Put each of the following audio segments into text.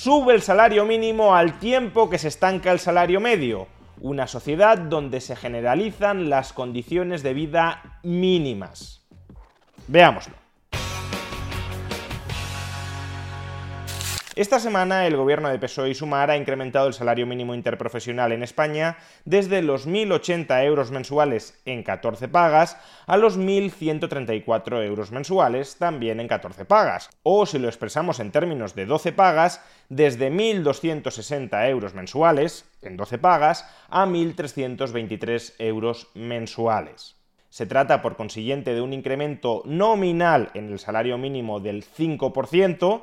Sube el salario mínimo al tiempo que se estanca el salario medio. Una sociedad donde se generalizan las condiciones de vida mínimas. Veámoslo. Esta semana el gobierno de PSOE y Sumar ha incrementado el salario mínimo interprofesional en España desde los 1.080 euros mensuales en 14 pagas a los 1.134 euros mensuales también en 14 pagas. O si lo expresamos en términos de 12 pagas, desde 1.260 euros mensuales en 12 pagas a 1.323 euros mensuales. Se trata, por consiguiente, de un incremento nominal en el salario mínimo del 5%,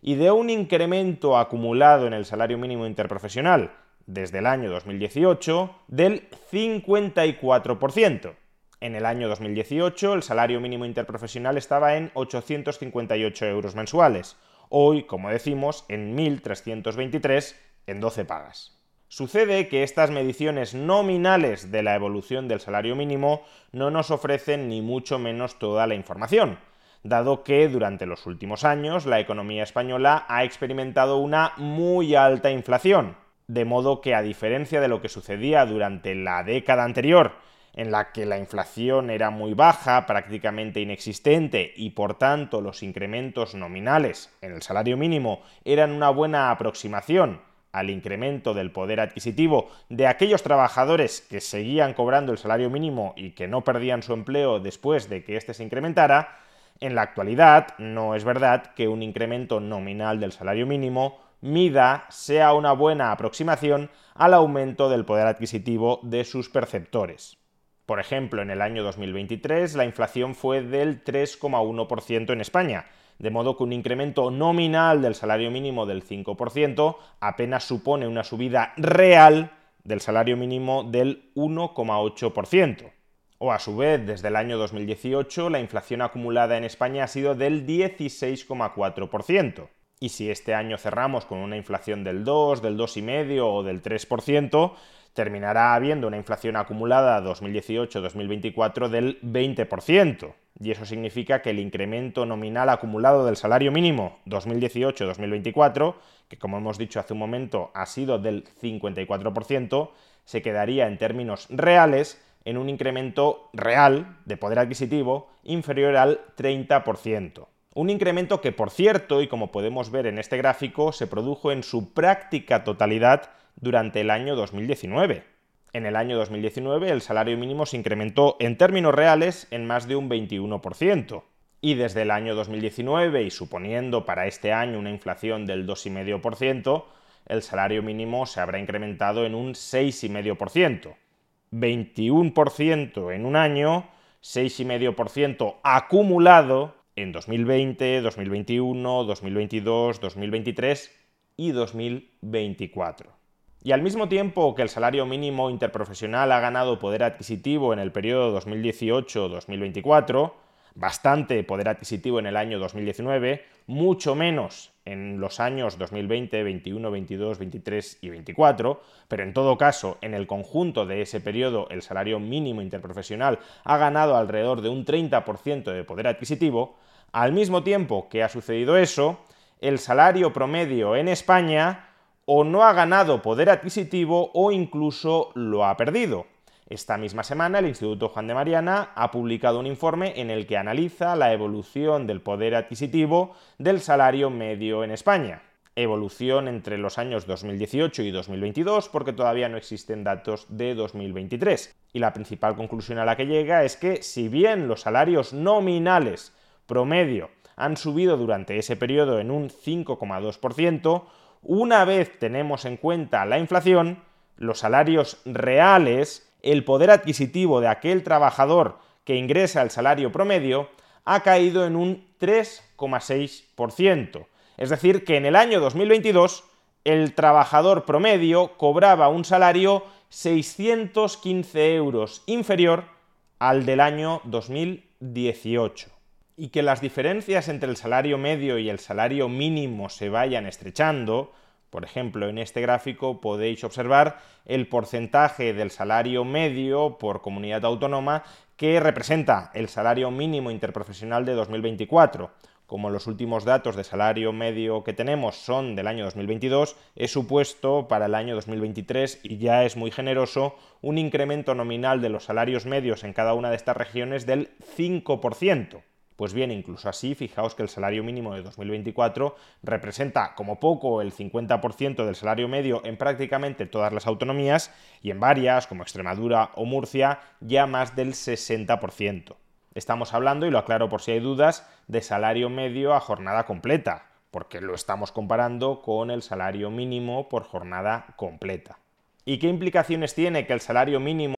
y de un incremento acumulado en el salario mínimo interprofesional desde el año 2018 del 54%. En el año 2018 el salario mínimo interprofesional estaba en 858 euros mensuales, hoy, como decimos, en 1.323 en 12 pagas. Sucede que estas mediciones nominales de la evolución del salario mínimo no nos ofrecen ni mucho menos toda la información, dado que durante los últimos años la economía española ha experimentado una muy alta inflación, de modo que a diferencia de lo que sucedía durante la década anterior, en la que la inflación era muy baja, prácticamente inexistente, y por tanto los incrementos nominales en el salario mínimo eran una buena aproximación al incremento del poder adquisitivo de aquellos trabajadores que seguían cobrando el salario mínimo y que no perdían su empleo después de que éste se incrementara, en la actualidad, no es verdad que un incremento nominal del salario mínimo mida sea una buena aproximación al aumento del poder adquisitivo de sus perceptores. Por ejemplo, en el año 2023 la inflación fue del 3,1% en España, de modo que un incremento nominal del salario mínimo del 5% apenas supone una subida real del salario mínimo del 1,8% o a su vez desde el año 2018 la inflación acumulada en España ha sido del 16,4%. Y si este año cerramos con una inflación del 2, del 2,5 o del 3%, terminará habiendo una inflación acumulada 2018-2024 del 20%. Y eso significa que el incremento nominal acumulado del salario mínimo 2018-2024, que como hemos dicho hace un momento ha sido del 54%, se quedaría en términos reales en un incremento real de poder adquisitivo inferior al 30%. Un incremento que, por cierto, y como podemos ver en este gráfico, se produjo en su práctica totalidad durante el año 2019. En el año 2019 el salario mínimo se incrementó en términos reales en más de un 21%. Y desde el año 2019, y suponiendo para este año una inflación del 2,5%, el salario mínimo se habrá incrementado en un 6,5%. 21% en un año, 6,5% acumulado en 2020, 2021, 2022, 2023 y 2024. Y al mismo tiempo que el salario mínimo interprofesional ha ganado poder adquisitivo en el periodo 2018-2024, bastante poder adquisitivo en el año 2019, mucho menos en los años 2020, 21, 22, 23 y 24, pero en todo caso, en el conjunto de ese periodo, el salario mínimo interprofesional ha ganado alrededor de un 30% de poder adquisitivo, al mismo tiempo que ha sucedido eso, el salario promedio en España o no ha ganado poder adquisitivo o incluso lo ha perdido. Esta misma semana el Instituto Juan de Mariana ha publicado un informe en el que analiza la evolución del poder adquisitivo del salario medio en España. Evolución entre los años 2018 y 2022 porque todavía no existen datos de 2023. Y la principal conclusión a la que llega es que si bien los salarios nominales promedio han subido durante ese periodo en un 5,2%, una vez tenemos en cuenta la inflación, los salarios reales el poder adquisitivo de aquel trabajador que ingresa el salario promedio ha caído en un 3,6%. Es decir, que en el año 2022 el trabajador promedio cobraba un salario 615 euros inferior al del año 2018. Y que las diferencias entre el salario medio y el salario mínimo se vayan estrechando, por ejemplo, en este gráfico podéis observar el porcentaje del salario medio por comunidad autónoma que representa el salario mínimo interprofesional de 2024. Como los últimos datos de salario medio que tenemos son del año 2022, he supuesto para el año 2023, y ya es muy generoso, un incremento nominal de los salarios medios en cada una de estas regiones del 5%. Pues bien, incluso así, fijaos que el salario mínimo de 2024 representa como poco el 50% del salario medio en prácticamente todas las autonomías y en varias, como Extremadura o Murcia, ya más del 60%. Estamos hablando, y lo aclaro por si hay dudas, de salario medio a jornada completa, porque lo estamos comparando con el salario mínimo por jornada completa. ¿Y qué implicaciones tiene que el salario mínimo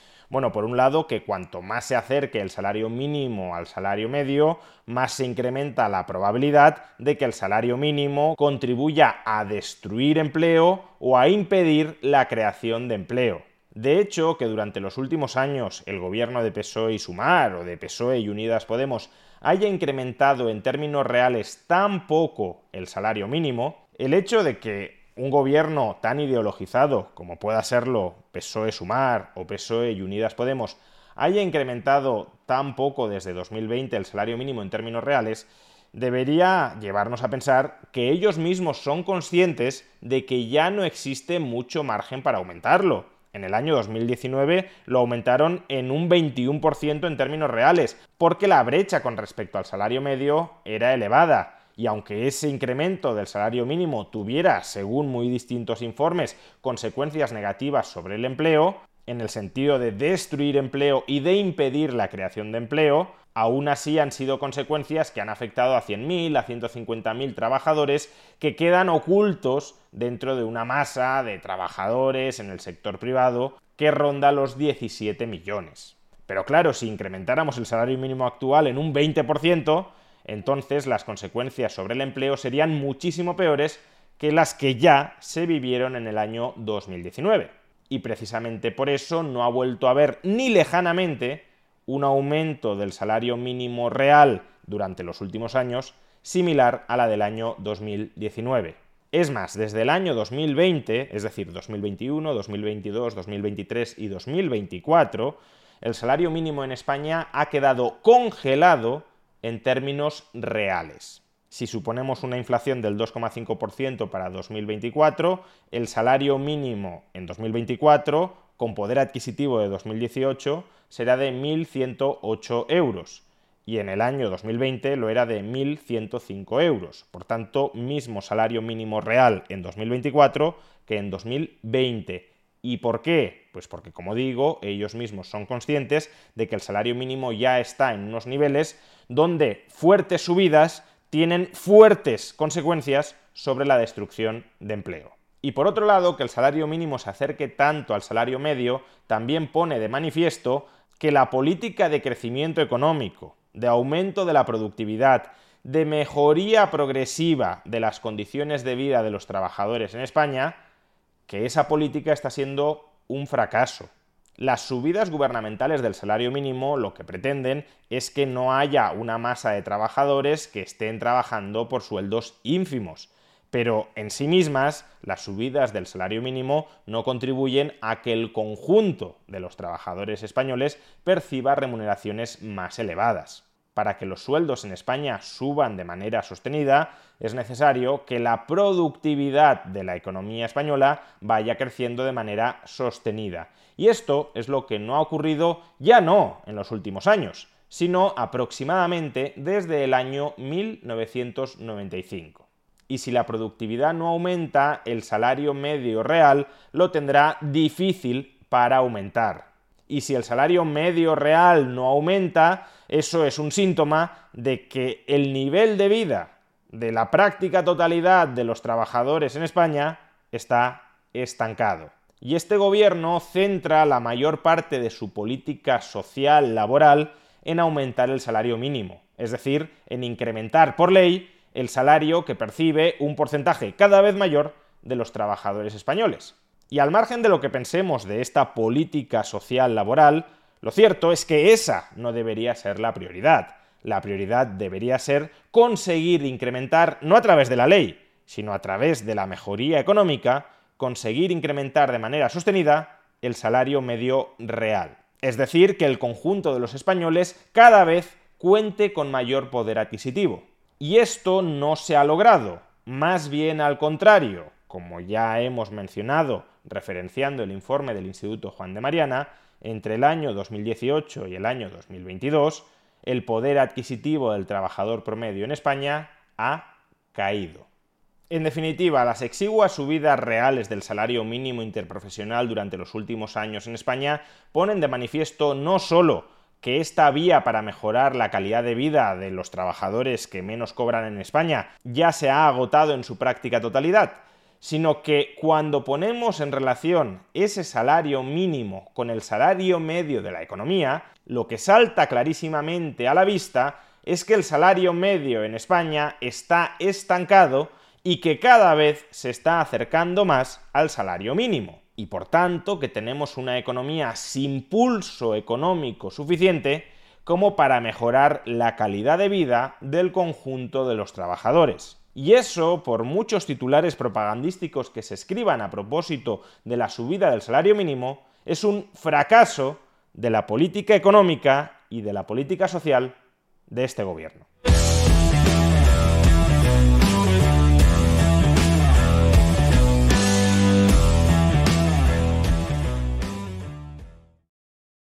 Bueno, por un lado, que cuanto más se acerque el salario mínimo al salario medio, más se incrementa la probabilidad de que el salario mínimo contribuya a destruir empleo o a impedir la creación de empleo. De hecho, que durante los últimos años el gobierno de PSOE y Sumar o de PSOE y Unidas Podemos haya incrementado en términos reales tan poco el salario mínimo, el hecho de que un gobierno tan ideologizado como pueda serlo PSOE Sumar o PSOE y Unidas Podemos haya incrementado tan poco desde 2020 el salario mínimo en términos reales, debería llevarnos a pensar que ellos mismos son conscientes de que ya no existe mucho margen para aumentarlo. En el año 2019 lo aumentaron en un 21% en términos reales, porque la brecha con respecto al salario medio era elevada y aunque ese incremento del salario mínimo tuviera, según muy distintos informes, consecuencias negativas sobre el empleo, en el sentido de destruir empleo y de impedir la creación de empleo, aún así han sido consecuencias que han afectado a 100.000, a 150.000 trabajadores que quedan ocultos dentro de una masa de trabajadores en el sector privado que ronda los 17 millones. Pero claro, si incrementáramos el salario mínimo actual en un 20%, entonces las consecuencias sobre el empleo serían muchísimo peores que las que ya se vivieron en el año 2019. Y precisamente por eso no ha vuelto a haber ni lejanamente un aumento del salario mínimo real durante los últimos años similar a la del año 2019. Es más, desde el año 2020, es decir, 2021, 2022, 2023 y 2024, el salario mínimo en España ha quedado congelado en términos reales. Si suponemos una inflación del 2,5% para 2024, el salario mínimo en 2024, con poder adquisitivo de 2018, será de 1.108 euros y en el año 2020 lo era de 1.105 euros. Por tanto, mismo salario mínimo real en 2024 que en 2020. ¿Y por qué? Pues porque, como digo, ellos mismos son conscientes de que el salario mínimo ya está en unos niveles donde fuertes subidas tienen fuertes consecuencias sobre la destrucción de empleo. Y por otro lado, que el salario mínimo se acerque tanto al salario medio también pone de manifiesto que la política de crecimiento económico, de aumento de la productividad, de mejoría progresiva de las condiciones de vida de los trabajadores en España, que esa política está siendo un fracaso. Las subidas gubernamentales del salario mínimo lo que pretenden es que no haya una masa de trabajadores que estén trabajando por sueldos ínfimos. Pero en sí mismas, las subidas del salario mínimo no contribuyen a que el conjunto de los trabajadores españoles perciba remuneraciones más elevadas. Para que los sueldos en España suban de manera sostenida, es necesario que la productividad de la economía española vaya creciendo de manera sostenida. Y esto es lo que no ha ocurrido ya no en los últimos años, sino aproximadamente desde el año 1995. Y si la productividad no aumenta, el salario medio real lo tendrá difícil para aumentar y si el salario medio real no aumenta, eso es un síntoma de que el nivel de vida de la práctica totalidad de los trabajadores en España está estancado. Y este gobierno centra la mayor parte de su política social laboral en aumentar el salario mínimo, es decir, en incrementar por ley el salario que percibe un porcentaje cada vez mayor de los trabajadores españoles. Y al margen de lo que pensemos de esta política social laboral, lo cierto es que esa no debería ser la prioridad. La prioridad debería ser conseguir incrementar, no a través de la ley, sino a través de la mejoría económica, conseguir incrementar de manera sostenida el salario medio real. Es decir, que el conjunto de los españoles cada vez cuente con mayor poder adquisitivo. Y esto no se ha logrado, más bien al contrario, como ya hemos mencionado referenciando el informe del Instituto Juan de Mariana, entre el año 2018 y el año 2022, el poder adquisitivo del trabajador promedio en España ha caído. En definitiva, las exiguas subidas reales del salario mínimo interprofesional durante los últimos años en España ponen de manifiesto no solo que esta vía para mejorar la calidad de vida de los trabajadores que menos cobran en España ya se ha agotado en su práctica totalidad, sino que cuando ponemos en relación ese salario mínimo con el salario medio de la economía, lo que salta clarísimamente a la vista es que el salario medio en España está estancado y que cada vez se está acercando más al salario mínimo. Y por tanto que tenemos una economía sin pulso económico suficiente como para mejorar la calidad de vida del conjunto de los trabajadores. Y eso, por muchos titulares propagandísticos que se escriban a propósito de la subida del salario mínimo, es un fracaso de la política económica y de la política social de este gobierno.